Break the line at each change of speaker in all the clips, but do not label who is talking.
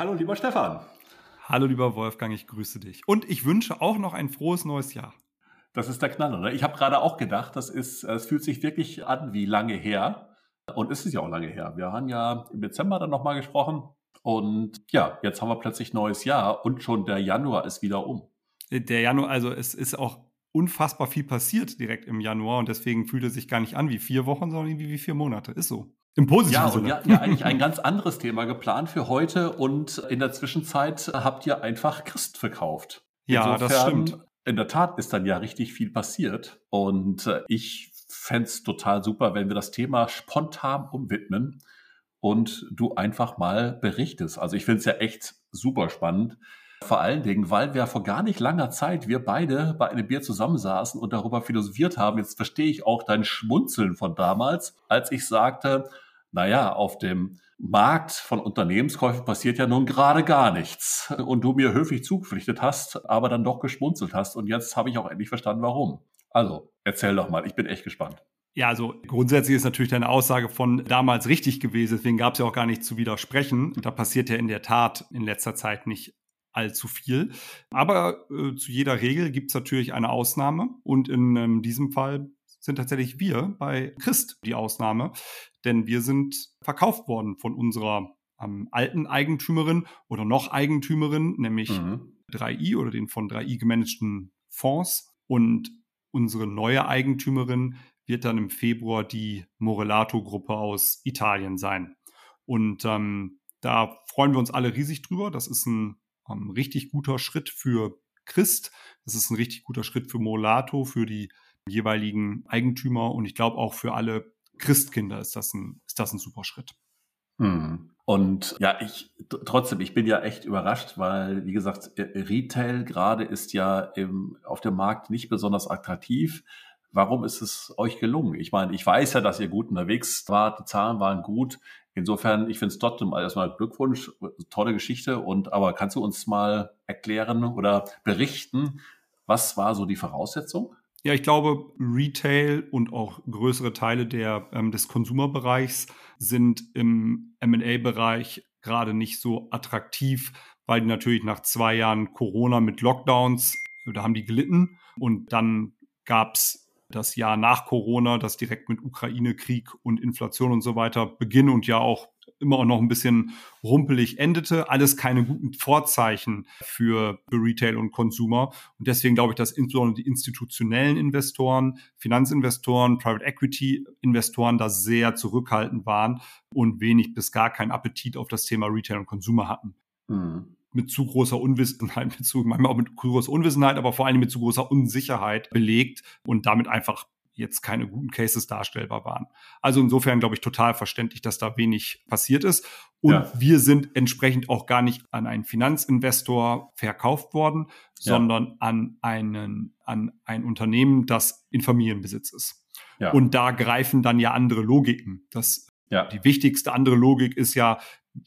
Hallo, lieber Stefan.
Hallo, lieber Wolfgang, ich grüße dich. Und ich wünsche auch noch ein frohes neues Jahr.
Das ist der Knaller. Ne? Ich habe gerade auch gedacht, das ist, es fühlt sich wirklich an wie lange her. Und es ist ja auch lange her. Wir haben ja im Dezember dann nochmal gesprochen. Und ja, jetzt haben wir plötzlich neues Jahr und schon der Januar ist wieder um.
Der Januar, also es ist auch unfassbar viel passiert direkt im Januar und deswegen fühlt es sich gar nicht an wie vier Wochen, sondern irgendwie wie vier Monate. Ist so.
Im positiven ja, Sinne. Ja, ja, eigentlich ein ganz anderes Thema geplant für heute und in der Zwischenzeit habt ihr einfach Christ verkauft.
Ja, Insofern, das stimmt.
In der Tat ist dann ja richtig viel passiert und äh, ich fände es total super, wenn wir das Thema spontan umwidmen und du einfach mal berichtest. Also ich finde es ja echt super spannend. Vor allen Dingen, weil wir vor gar nicht langer Zeit, wir beide bei einem Bier zusammensaßen und darüber philosophiert haben. Jetzt verstehe ich auch dein Schmunzeln von damals, als ich sagte, naja, auf dem Markt von Unternehmenskäufen passiert ja nun gerade gar nichts. Und du mir höflich zugepflichtet hast, aber dann doch geschmunzelt hast. Und jetzt habe ich auch endlich verstanden, warum. Also, erzähl doch mal, ich bin echt gespannt.
Ja, also grundsätzlich ist natürlich deine Aussage von damals richtig gewesen, deswegen gab es ja auch gar nicht zu widersprechen. Da passiert ja in der Tat in letzter Zeit nicht allzu viel. Aber äh, zu jeder Regel gibt es natürlich eine Ausnahme. Und in ähm, diesem Fall sind tatsächlich wir bei Christ die Ausnahme. Denn wir sind verkauft worden von unserer ähm, alten Eigentümerin oder noch Eigentümerin, nämlich mhm. 3i oder den von 3i gemanagten Fonds. Und unsere neue Eigentümerin wird dann im Februar die Morelato-Gruppe aus Italien sein. Und ähm, da freuen wir uns alle riesig drüber. Das ist ein ähm, richtig guter Schritt für Christ. Das ist ein richtig guter Schritt für Molato, für die jeweiligen Eigentümer und ich glaube auch für alle Christkinder ist das ein, ist das ein super Schritt.
Hm. Und ja, ich trotzdem, ich bin ja echt überrascht, weil, wie gesagt, Retail gerade ist ja im, auf dem Markt nicht besonders attraktiv. Warum ist es euch gelungen? Ich meine, ich weiß ja, dass ihr gut unterwegs wart, die Zahlen waren gut. Insofern, ich finde es trotzdem erstmal Glückwunsch, tolle Geschichte. Und aber kannst du uns mal erklären oder berichten, was war so die Voraussetzung?
Ja, ich glaube, Retail und auch größere Teile der, ähm, des Konsumerbereichs sind im MA-Bereich gerade nicht so attraktiv, weil die natürlich nach zwei Jahren Corona mit Lockdowns, da haben die gelitten. Und dann gab es das Jahr nach Corona, das direkt mit Ukraine-Krieg und Inflation und so weiter beginnt und ja auch immer auch noch ein bisschen rumpelig endete. Alles keine guten Vorzeichen für Retail und Consumer. Und deswegen glaube ich, dass insbesondere die institutionellen Investoren, Finanzinvestoren, Private Equity Investoren da sehr zurückhaltend waren und wenig bis gar keinen Appetit auf das Thema Retail und Consumer hatten. Mhm mit zu großer Unwissenheit, mit zu, manchmal auch mit zu großer Unwissenheit, aber vor allem mit zu großer Unsicherheit belegt und damit einfach jetzt keine guten Cases darstellbar waren. Also insofern glaube ich total verständlich, dass da wenig passiert ist. Und ja. wir sind entsprechend auch gar nicht an einen Finanzinvestor verkauft worden, ja. sondern an einen, an ein Unternehmen, das in Familienbesitz ist. Ja. Und da greifen dann ja andere Logiken. Das, Die wichtigste andere Logik ist ja,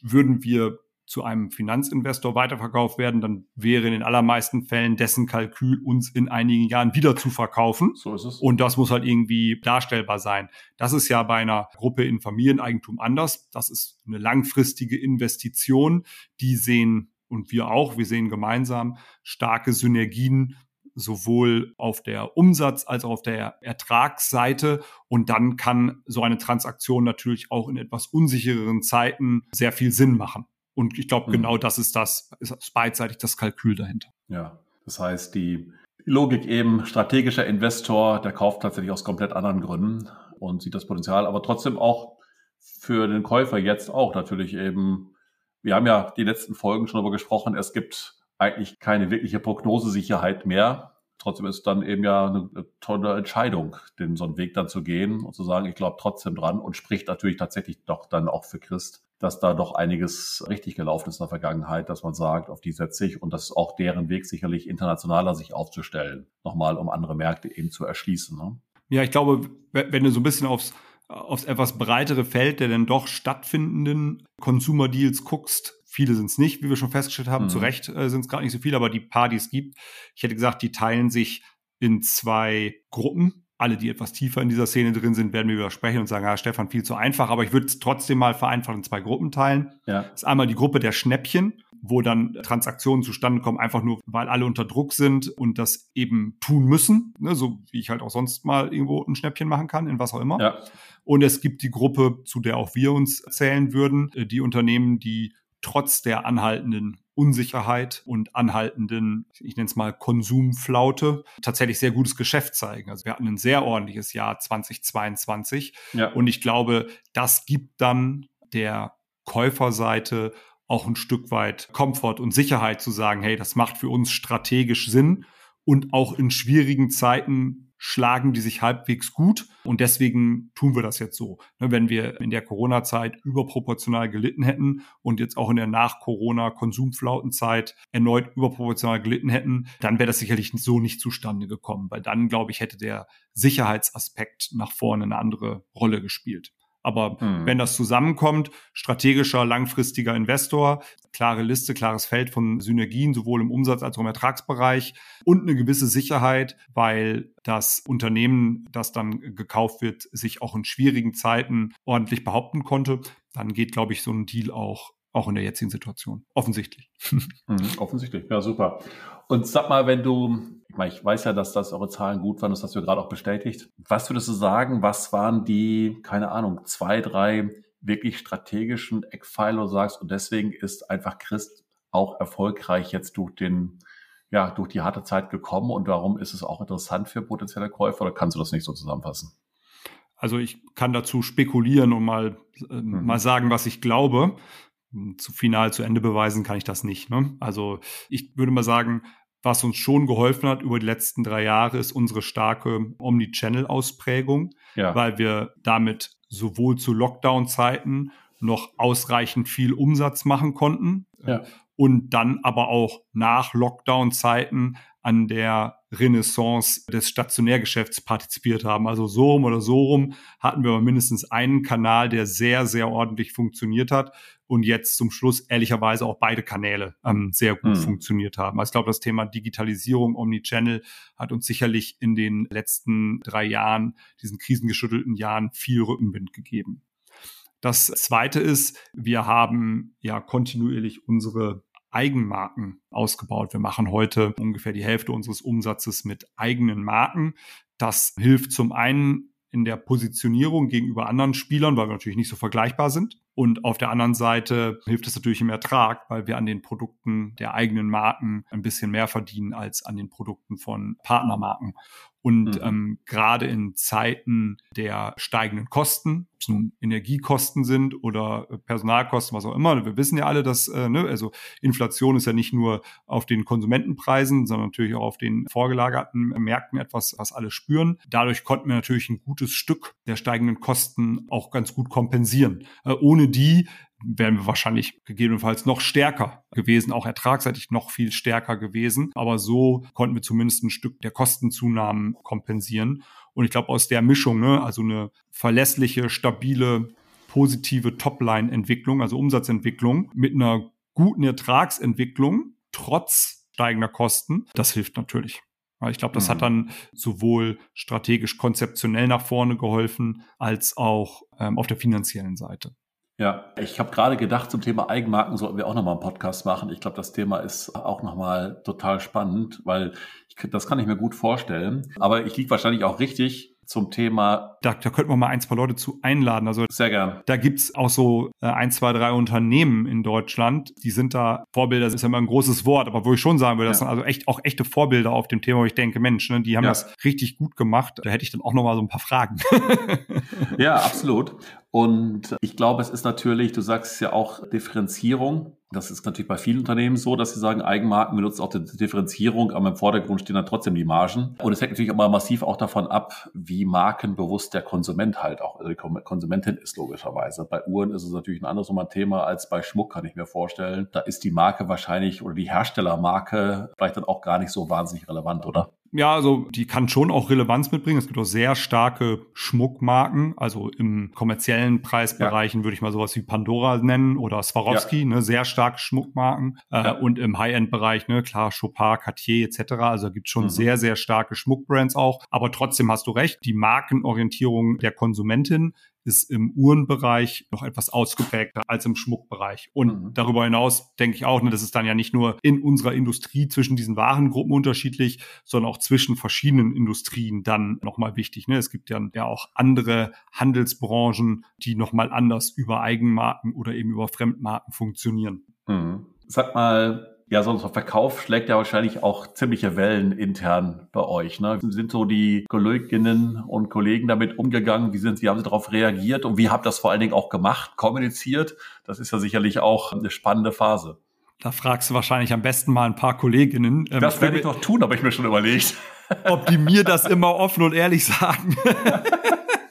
würden wir zu einem Finanzinvestor weiterverkauft werden, dann wäre in den allermeisten Fällen dessen Kalkül, uns in einigen Jahren wieder zu verkaufen.
So ist es.
Und das muss halt irgendwie darstellbar sein. Das ist ja bei einer Gruppe in Familieneigentum anders. Das ist eine langfristige Investition. Die sehen, und wir auch, wir sehen gemeinsam starke Synergien sowohl auf der Umsatz- als auch auf der Ertragsseite. Und dann kann so eine Transaktion natürlich auch in etwas unsichereren Zeiten sehr viel Sinn machen. Und ich glaube, mhm. genau das ist das, ist beidseitig das Kalkül dahinter.
Ja, das heißt, die Logik eben, strategischer Investor, der kauft tatsächlich aus komplett anderen Gründen und sieht das Potenzial, aber trotzdem auch für den Käufer jetzt auch natürlich eben, wir haben ja die letzten Folgen schon darüber gesprochen, es gibt eigentlich keine wirkliche Prognosesicherheit mehr. Trotzdem ist es dann eben ja eine, eine tolle Entscheidung, den so einen Weg dann zu gehen und zu sagen, ich glaube trotzdem dran und spricht natürlich tatsächlich doch dann auch für Christ, dass da doch einiges richtig gelaufen ist in der Vergangenheit, dass man sagt, auf die setze ich und das ist auch deren Weg sicherlich internationaler sich aufzustellen, nochmal um andere Märkte eben zu erschließen. Ne?
Ja, ich glaube, wenn du so ein bisschen aufs, aufs etwas breitere Feld der dann doch stattfindenden Consumer Deals guckst, viele sind es nicht, wie wir schon festgestellt haben, mhm. zu Recht äh, sind es gerade nicht so viele, aber die paar, die es gibt, ich hätte gesagt, die teilen sich in zwei Gruppen alle, die etwas tiefer in dieser Szene drin sind, werden mir widersprechen und sagen, ja, Stefan, viel zu einfach, aber ich würde es trotzdem mal vereinfacht in zwei Gruppen teilen. Ja. Das ist einmal die Gruppe der Schnäppchen wo dann Transaktionen zustande kommen, einfach nur, weil alle unter Druck sind und das eben tun müssen, ne, so wie ich halt auch sonst mal irgendwo ein Schnäppchen machen kann, in was auch immer. Ja. Und es gibt die Gruppe, zu der auch wir uns zählen würden, äh, die Unternehmen, die trotz der anhaltenden Unsicherheit und anhaltenden, ich nenne es mal Konsumflaute, tatsächlich sehr gutes Geschäft zeigen. Also wir hatten ein sehr ordentliches Jahr 2022 ja. und ich glaube, das gibt dann der Käuferseite auch ein Stück weit Komfort und Sicherheit zu sagen, hey, das macht für uns strategisch Sinn und auch in schwierigen Zeiten schlagen die sich halbwegs gut und deswegen tun wir das jetzt so. Ne, wenn wir in der Corona-Zeit überproportional gelitten hätten und jetzt auch in der Nach-Corona-Konsumflautenzeit erneut überproportional gelitten hätten, dann wäre das sicherlich so nicht zustande gekommen, weil dann, glaube ich, hätte der Sicherheitsaspekt nach vorne eine andere Rolle gespielt. Aber hm. wenn das zusammenkommt, strategischer, langfristiger Investor, klare Liste, klares Feld von Synergien, sowohl im Umsatz als auch im Ertragsbereich und eine gewisse Sicherheit, weil das Unternehmen, das dann gekauft wird, sich auch in schwierigen Zeiten ordentlich behaupten konnte, dann geht, glaube ich, so ein Deal auch auch in der jetzigen Situation. Offensichtlich.
Mhm, offensichtlich, ja, super. Und sag mal, wenn du, ich, meine, ich weiß ja, dass das eure Zahlen gut waren, das hast du gerade auch bestätigt. Was würdest du sagen, was waren die, keine Ahnung, zwei, drei wirklich strategischen Eckpfeiler, du sagst, und deswegen ist einfach Christ auch erfolgreich jetzt durch den, ja, durch die harte Zeit gekommen und warum ist es auch interessant für potenzielle Käufer oder kannst du das nicht so zusammenfassen?
Also ich kann dazu spekulieren und mal, äh, mhm. mal sagen, was ich glaube zu final zu Ende beweisen kann ich das nicht. Ne? Also ich würde mal sagen, was uns schon geholfen hat über die letzten drei Jahre, ist unsere starke Omnichannel-Ausprägung, ja. weil wir damit sowohl zu Lockdown-Zeiten noch ausreichend viel Umsatz machen konnten ja. und dann aber auch nach Lockdown-Zeiten an der Renaissance des Stationärgeschäfts partizipiert haben. Also so rum oder so rum hatten wir mindestens einen Kanal, der sehr, sehr ordentlich funktioniert hat und jetzt zum Schluss ehrlicherweise auch beide Kanäle ähm, sehr gut mhm. funktioniert haben. Also ich glaube, das Thema Digitalisierung, Omnichannel hat uns sicherlich in den letzten drei Jahren, diesen krisengeschüttelten Jahren, viel Rückenwind gegeben. Das zweite ist, wir haben ja kontinuierlich unsere Eigenmarken ausgebaut. Wir machen heute ungefähr die Hälfte unseres Umsatzes mit eigenen Marken. Das hilft zum einen in der Positionierung gegenüber anderen Spielern, weil wir natürlich nicht so vergleichbar sind. Und auf der anderen Seite hilft es natürlich im Ertrag, weil wir an den Produkten der eigenen Marken ein bisschen mehr verdienen als an den Produkten von Partnermarken. Und mhm. ähm, gerade in Zeiten der steigenden Kosten, ob es nun Energiekosten sind oder Personalkosten, was auch immer, wir wissen ja alle, dass äh, ne, also Inflation ist ja nicht nur auf den Konsumentenpreisen, sondern natürlich auch auf den vorgelagerten Märkten etwas, was alle spüren. Dadurch konnten wir natürlich ein gutes Stück der steigenden Kosten auch ganz gut kompensieren. Äh, ohne die wären wir wahrscheinlich gegebenenfalls noch stärker gewesen, auch ertragsseitig noch viel stärker gewesen. Aber so konnten wir zumindest ein Stück der Kostenzunahmen kompensieren. Und ich glaube, aus der Mischung, ne, also eine verlässliche, stabile, positive Topline-Entwicklung, also Umsatzentwicklung mit einer guten Ertragsentwicklung, trotz steigender Kosten, das hilft natürlich. Ich glaube, das mhm. hat dann sowohl strategisch konzeptionell nach vorne geholfen, als auch ähm, auf der finanziellen Seite.
Ja, ich habe gerade gedacht, zum Thema Eigenmarken sollten wir auch nochmal einen Podcast machen. Ich glaube, das Thema ist auch nochmal total spannend, weil ich, das kann ich mir gut vorstellen. Aber ich liege wahrscheinlich auch richtig, zum Thema.
Da, da könnten wir mal ein, zwei Leute zu einladen. Also
sehr gern.
Da gibt's auch so äh, ein, zwei, drei Unternehmen in Deutschland, die sind da Vorbilder, das ist ja immer ein großes Wort, aber wo ich schon sagen würde, das ja. sind also echt auch echte Vorbilder auf dem Thema, wo ich denke, Mensch, ne, die haben ja. das richtig gut gemacht. Da hätte ich dann auch noch mal so ein paar Fragen.
ja, absolut. Und ich glaube, es ist natürlich, du sagst ja auch Differenzierung. Das ist natürlich bei vielen Unternehmen so, dass sie sagen, Eigenmarken benutzen auch die Differenzierung, aber im Vordergrund stehen dann trotzdem die Margen. Und es hängt natürlich immer massiv auch davon ab, wie markenbewusst der Konsument halt auch, also die Konsumentin ist logischerweise. Bei Uhren ist es natürlich ein anderes Thema als bei Schmuck, kann ich mir vorstellen. Da ist die Marke wahrscheinlich oder die Herstellermarke vielleicht dann auch gar nicht so wahnsinnig relevant, oder?
Ja, also die kann schon auch Relevanz mitbringen. Es gibt auch sehr starke Schmuckmarken. Also im kommerziellen Preisbereichen ja. würde ich mal sowas wie Pandora nennen oder Swarovski, ja. ne, sehr starke Schmuckmarken. Äh, ja. Und im High-End-Bereich, ne, klar, Chopin, Cartier etc. Also gibt schon mhm. sehr, sehr starke Schmuckbrands auch. Aber trotzdem hast du recht, die Markenorientierung der Konsumentin ist im Uhrenbereich noch etwas ausgeprägter als im Schmuckbereich. Und mhm. darüber hinaus denke ich auch, ne, das ist dann ja nicht nur in unserer Industrie zwischen diesen Warengruppen unterschiedlich, sondern auch zwischen verschiedenen Industrien dann nochmal wichtig. Ne? Es gibt ja, ja auch andere Handelsbranchen, die nochmal anders über Eigenmarken oder eben über Fremdmarken funktionieren.
Mhm. Sag mal, ja, so ein Verkauf schlägt ja wahrscheinlich auch ziemliche Wellen intern bei euch. Ne? Wie sind so die Kolleginnen und Kollegen damit umgegangen? Wie sind sie, haben sie darauf reagiert? Und wie habt ihr das vor allen Dingen auch gemacht, kommuniziert? Das ist ja sicherlich auch eine spannende Phase.
Da fragst du wahrscheinlich am besten mal ein paar Kolleginnen.
Ähm, das werde ich noch tun, habe ich mir schon überlegt.
Ob die mir das immer offen und ehrlich sagen.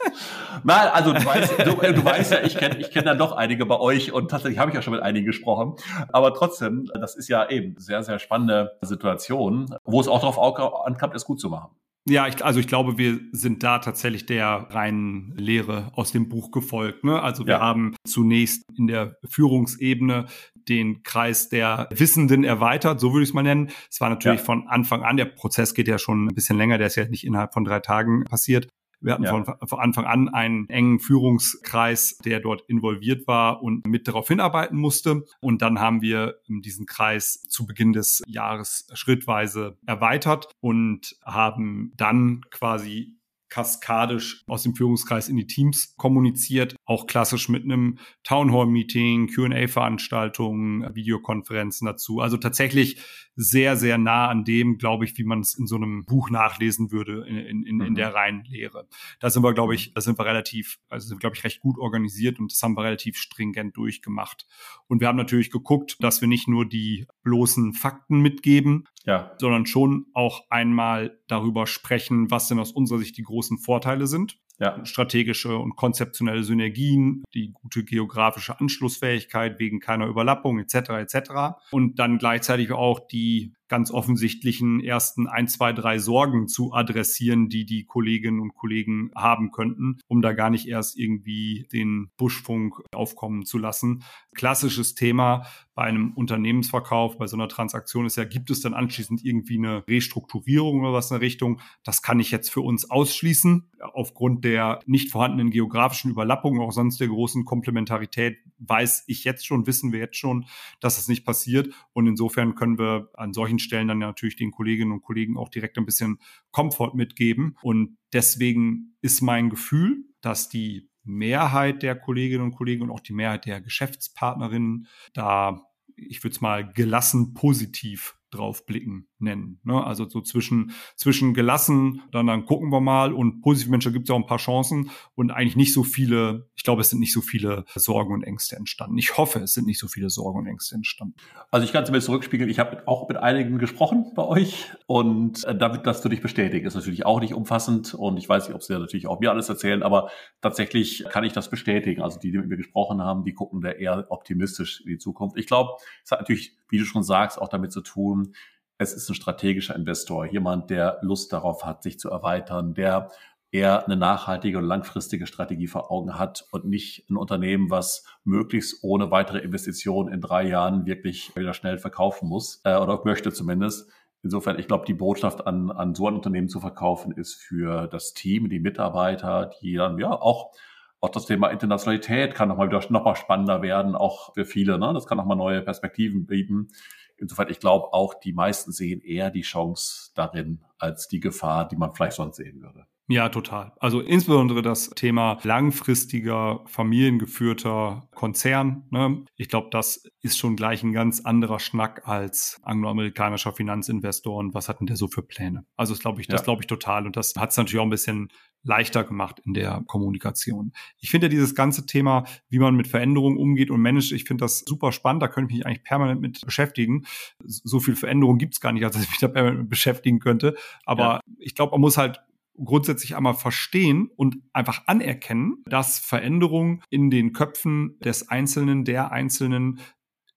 Nein, also du weißt, du, du weißt ja, ich kenne ich kenn dann doch einige bei euch und tatsächlich habe ich ja schon mit einigen gesprochen. Aber trotzdem, das ist ja eben sehr, sehr spannende Situation, wo es auch darauf ankommt, es gut zu machen.
Ja, ich, also ich glaube, wir sind da tatsächlich der reinen Lehre aus dem Buch gefolgt. Ne? Also wir ja. haben zunächst in der Führungsebene den Kreis der Wissenden erweitert, so würde ich es mal nennen. Es war natürlich ja. von Anfang an, der Prozess geht ja schon ein bisschen länger, der ist ja nicht innerhalb von drei Tagen passiert. Wir hatten ja. von, von Anfang an einen engen Führungskreis, der dort involviert war und mit darauf hinarbeiten musste. Und dann haben wir diesen Kreis zu Beginn des Jahres schrittweise erweitert und haben dann quasi kaskadisch aus dem Führungskreis in die Teams kommuniziert, auch klassisch mit einem Townhall-Meeting, QA-Veranstaltungen, Videokonferenzen dazu. Also tatsächlich sehr, sehr nah an dem, glaube ich, wie man es in so einem Buch nachlesen würde in, in, in, in der mhm. reinen Lehre. Da sind wir, glaube ich, da sind wir relativ, also sind, glaube ich, recht gut organisiert und das haben wir relativ stringent durchgemacht. Und wir haben natürlich geguckt, dass wir nicht nur die bloßen Fakten mitgeben, ja. sondern schon auch einmal darüber sprechen, was denn aus unserer Sicht die großen Vorteile sind ja. strategische und konzeptionelle Synergien, die gute geografische Anschlussfähigkeit wegen keiner Überlappung etc. etc. Und dann gleichzeitig auch die ganz offensichtlichen ersten ein, zwei, drei Sorgen zu adressieren, die die Kolleginnen und Kollegen haben könnten, um da gar nicht erst irgendwie den Buschfunk aufkommen zu lassen. Klassisches Thema bei einem Unternehmensverkauf, bei so einer Transaktion ist ja, gibt es dann anschließend irgendwie eine Restrukturierung oder was in der Richtung? Das kann ich jetzt für uns ausschließen. Aufgrund der nicht vorhandenen geografischen Überlappung, auch sonst der großen Komplementarität, weiß ich jetzt schon, wissen wir jetzt schon, dass das nicht passiert. Und insofern können wir an solchen Stellen dann natürlich den Kolleginnen und Kollegen auch direkt ein bisschen Komfort mitgeben. Und deswegen ist mein Gefühl, dass die Mehrheit der Kolleginnen und Kollegen und auch die Mehrheit der Geschäftspartnerinnen da, ich würde es mal gelassen positiv drauf blicken nennen. Ne? Also so zwischen, zwischen gelassen, dann, dann gucken wir mal und positiv Menschen gibt es auch ein paar Chancen und eigentlich nicht so viele, ich glaube, es sind nicht so viele Sorgen und Ängste entstanden. Ich hoffe, es sind nicht so viele Sorgen und Ängste entstanden.
Also ich kann es mir zurückspiegeln, ich habe auch mit einigen gesprochen bei euch und äh, damit das würde ich bestätigen, ist natürlich auch nicht umfassend und ich weiß nicht, ob sie ja natürlich auch mir alles erzählen, aber tatsächlich kann ich das bestätigen. Also die, die mit mir gesprochen haben, die gucken da eher optimistisch in die Zukunft. Ich glaube, es hat natürlich, wie du schon sagst, auch damit zu tun, es ist ein strategischer Investor, jemand, der Lust darauf hat, sich zu erweitern, der eher eine nachhaltige und langfristige Strategie vor Augen hat und nicht ein Unternehmen, was möglichst ohne weitere Investitionen in drei Jahren wirklich wieder schnell verkaufen muss äh, oder möchte zumindest. Insofern, ich glaube, die Botschaft an, an so ein Unternehmen zu verkaufen ist für das Team, die Mitarbeiter, die dann ja auch auch das Thema Internationalität kann nochmal wieder nochmal spannender werden, auch für viele. Ne? Das kann nochmal neue Perspektiven bieten. Insofern, ich glaube auch, die meisten sehen eher die Chance darin als die Gefahr, die man vielleicht sonst sehen würde.
Ja, total. Also insbesondere das Thema langfristiger, familiengeführter Konzern. Ne? Ich glaube, das ist schon gleich ein ganz anderer Schnack als angloamerikanischer Finanzinvestor und was hat denn der so für Pläne? Also das glaube ich, das ja. glaube ich total. Und das hat es natürlich auch ein bisschen leichter gemacht in der Kommunikation. Ich finde ja dieses ganze Thema, wie man mit Veränderungen umgeht und managt, ich finde das super spannend. Da könnte ich mich eigentlich permanent mit beschäftigen. So viel Veränderung gibt es gar nicht, als dass ich mich da permanent mit beschäftigen könnte. Aber ja. ich glaube, man muss halt grundsätzlich einmal verstehen und einfach anerkennen, dass Veränderung in den Köpfen des Einzelnen, der Einzelnen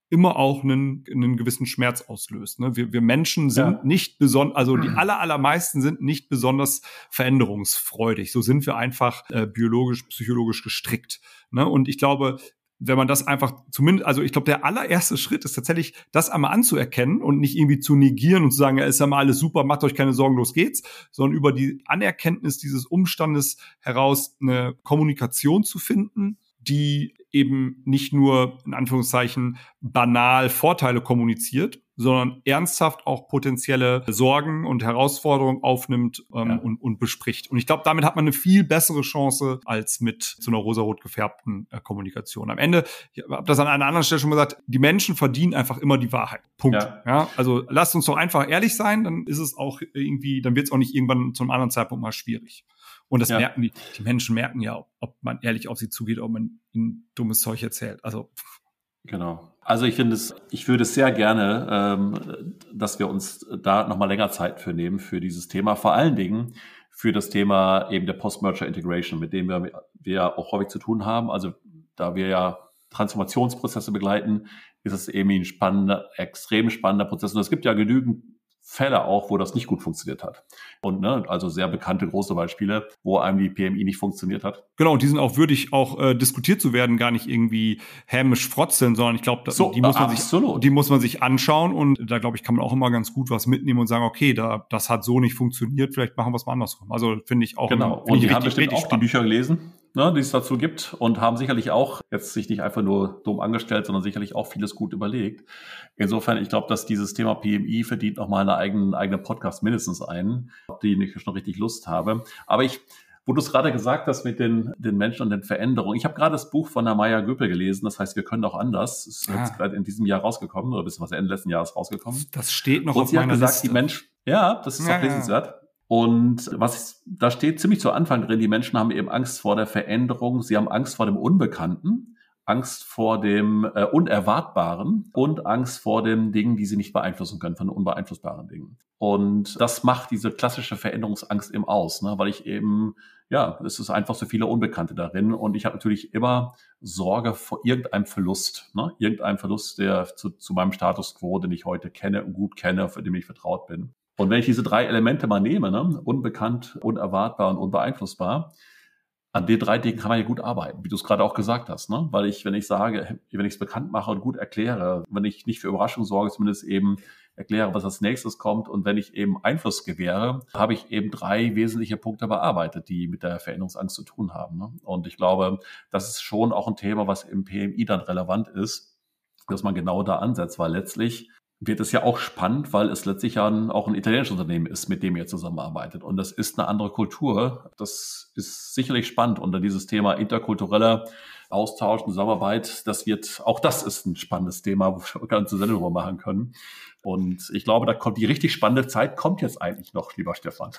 immer auch einen, einen gewissen Schmerz auslöst. Ne? Wir, wir Menschen sind ja. nicht besonders, also die aller, allermeisten sind nicht besonders veränderungsfreudig. So sind wir einfach äh, biologisch, psychologisch gestrickt. Ne? Und ich glaube, wenn man das einfach zumindest, also ich glaube, der allererste Schritt ist tatsächlich, das einmal anzuerkennen und nicht irgendwie zu negieren und zu sagen, ja, ist ja mal alles super, macht euch keine Sorgen, los geht's, sondern über die Anerkenntnis dieses Umstandes heraus eine Kommunikation zu finden, die eben nicht nur in Anführungszeichen banal Vorteile kommuniziert, sondern ernsthaft auch potenzielle Sorgen und Herausforderungen aufnimmt ähm, ja. und, und bespricht. Und ich glaube, damit hat man eine viel bessere Chance als mit so einer rosarot gefärbten äh, Kommunikation. Am Ende, ich habe das an einer anderen Stelle schon gesagt, die Menschen verdienen einfach immer die Wahrheit. Punkt. Ja. ja. also lasst uns doch einfach ehrlich sein, dann ist es auch irgendwie, dann wird es auch nicht irgendwann zu einem anderen Zeitpunkt mal schwierig. Und das ja. merken die, die Menschen merken ja, ob man ehrlich auf sie zugeht, ob man ihnen dummes Zeug erzählt. Also
Genau. Also ich finde es, ich würde es sehr gerne, ähm, dass wir uns da nochmal länger Zeit für nehmen für dieses Thema. Vor allen Dingen für das Thema eben der Post-Merger Integration, mit dem wir, wir auch häufig zu tun haben. Also da wir ja Transformationsprozesse begleiten, ist es eben ein spannender, extrem spannender Prozess. Und es gibt ja genügend Fälle auch, wo das nicht gut funktioniert hat. Und ne, also sehr bekannte große Beispiele, wo einem die PMI nicht funktioniert hat.
Genau, und die sind auch würdig, auch äh, diskutiert zu werden, gar nicht irgendwie hämisch frotzeln, sondern ich glaube, so, die, muss man sich, die muss man sich anschauen und da glaube ich, kann man auch immer ganz gut was mitnehmen und sagen, okay, da, das hat so nicht funktioniert, vielleicht machen wir es mal andersrum. Also finde ich auch.
Genau, und die haben bestimmt auch die Bücher gelesen ne, die es dazu gibt und haben sicherlich auch jetzt sich nicht einfach nur dumm angestellt, sondern sicherlich auch vieles gut überlegt. Insofern, ich glaube, dass dieses Thema PMI verdient nochmal einen eigenen, eigenen Podcast mindestens einen, die ich schon richtig Lust habe. Aber ich, wo du es gerade gesagt hast mit den, den Menschen und den Veränderungen. Ich habe gerade das Buch von der Maya Göpel gelesen, das heißt, wir können auch anders. Es ah. ist gerade in diesem Jahr rausgekommen oder bis was Ende letzten Jahres rausgekommen.
Das steht noch
und auf meiner gesagt, Liste. die Mensch, ja, das ist ja, auch lesenswert. Ja. Und was da steht ziemlich zu Anfang drin, die Menschen haben eben Angst vor der Veränderung, sie haben Angst vor dem Unbekannten, Angst vor dem äh, Unerwartbaren und Angst vor den Dingen, die sie nicht beeinflussen können, von unbeeinflussbaren Dingen. Und das macht diese klassische Veränderungsangst eben aus, ne? weil ich eben, ja, es ist einfach so viele Unbekannte darin und ich habe natürlich immer Sorge vor irgendeinem Verlust, ne? irgendeinem Verlust, der zu, zu meinem Status quo, den ich heute kenne und gut kenne, für den ich vertraut bin. Und wenn ich diese drei Elemente mal nehme, ne, unbekannt, unerwartbar und unbeeinflussbar, an den drei Dingen kann man ja gut arbeiten, wie du es gerade auch gesagt hast, ne? Weil ich, wenn ich sage, wenn ich es bekannt mache und gut erkläre, wenn ich nicht für Überraschung sorge, zumindest eben erkläre, was als nächstes kommt und wenn ich eben Einfluss gewähre, habe ich eben drei wesentliche Punkte bearbeitet, die mit der Veränderungsangst zu tun haben. Ne? Und ich glaube, das ist schon auch ein Thema, was im PMI dann relevant ist, dass man genau da ansetzt, weil letztlich wird es ja auch spannend, weil es letztlich ja auch ein italienisches Unternehmen ist, mit dem ihr zusammenarbeitet. Und das ist eine andere Kultur. Das ist sicherlich spannend. Dann dieses Thema interkultureller Austausch und Zusammenarbeit, das wird, auch das ist ein spannendes Thema, wo wir ganze Sendung drüber machen können. Und ich glaube, da kommt die richtig spannende Zeit, kommt jetzt eigentlich noch, lieber Stefan.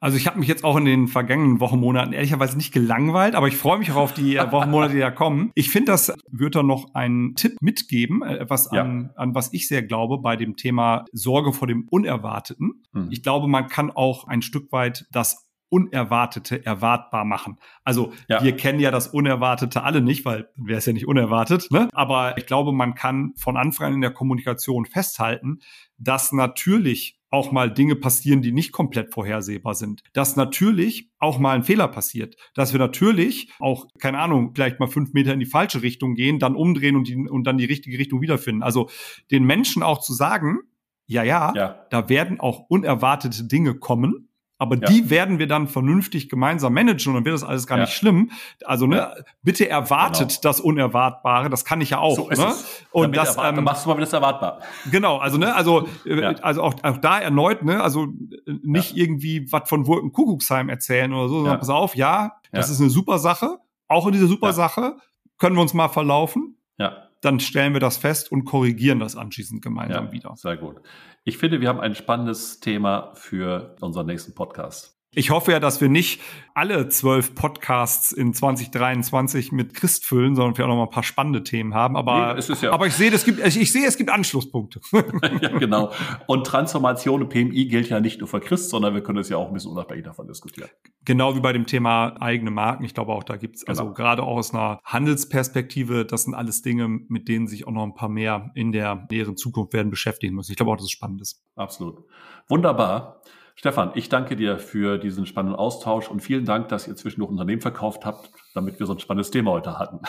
Also ich habe mich jetzt auch in den vergangenen Wochenmonaten ehrlicherweise nicht gelangweilt, aber ich freue mich auch auf die äh, Wochenmonate, die da kommen. Ich finde, das wird da noch einen Tipp mitgeben, äh, etwas ja. an, an was ich sehr glaube bei dem Thema Sorge vor dem Unerwarteten. Hm. Ich glaube, man kann auch ein Stück weit das Unerwartete erwartbar machen. Also ja. wir kennen ja das Unerwartete alle nicht, weil wäre es ja nicht unerwartet. Ne? Aber ich glaube, man kann von Anfang an in der Kommunikation festhalten, dass natürlich auch mal Dinge passieren, die nicht komplett vorhersehbar sind. Dass natürlich auch mal ein Fehler passiert. Dass wir natürlich auch, keine Ahnung, vielleicht mal fünf Meter in die falsche Richtung gehen, dann umdrehen und, die, und dann die richtige Richtung wiederfinden. Also den Menschen auch zu sagen, ja, ja, ja, da werden auch unerwartete Dinge kommen. Aber ja. die werden wir dann vernünftig gemeinsam managen und dann wird das alles gar ja. nicht schlimm. Also ne, bitte erwartet genau. das Unerwartbare, das kann ich ja auch. So ne?
Und Damit das ähm, machst du mal wieder das erwartbar.
Genau, also ne, also äh, ja. also auch, auch da erneut, ne, also äh, nicht irgendwie was von Wolken Kuckucksheim erzählen oder so, sondern pass auf, ja, das ist eine super Sache. Auch in dieser super Sache können wir uns mal verlaufen.
Ja
dann stellen wir das fest und korrigieren das anschließend gemeinsam ja, wieder.
Sehr gut. Ich finde, wir haben ein spannendes Thema für unseren nächsten Podcast.
Ich hoffe ja, dass wir nicht alle zwölf Podcasts in 2023 mit Christ füllen, sondern wir auch noch mal ein paar spannende Themen haben. Aber, nee, ja aber ich sehe, es gibt, ich, ich sehe, es gibt Anschlusspunkte.
ja, genau. Und Transformation und PMI gilt ja nicht nur für Christ, sondern wir können es ja auch ein bisschen unabhängig davon diskutieren.
Genau wie bei dem Thema eigene Marken. Ich glaube auch, da gibt's also genau. gerade auch aus einer Handelsperspektive, das sind alles Dinge, mit denen sich auch noch ein paar mehr in der näheren Zukunft werden beschäftigen müssen. Ich glaube auch, dass es spannend ist.
Absolut. Wunderbar. Stefan, ich danke dir für diesen spannenden Austausch und vielen Dank, dass ihr zwischendurch Unternehmen verkauft habt, damit wir so ein spannendes Thema heute hatten.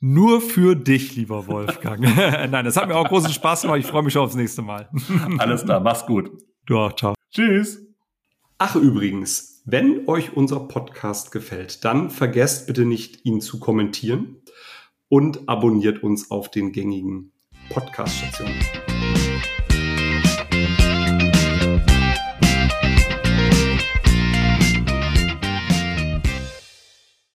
Nur für dich, lieber Wolfgang. Nein, das hat mir auch großen Spaß gemacht. Ich freue mich schon aufs nächste Mal.
Alles klar, mach's gut.
Du auch, ciao.
Tschüss.
Ach übrigens, wenn euch unser Podcast gefällt, dann vergesst bitte nicht, ihn zu kommentieren und abonniert uns auf den gängigen Podcast-Stationen.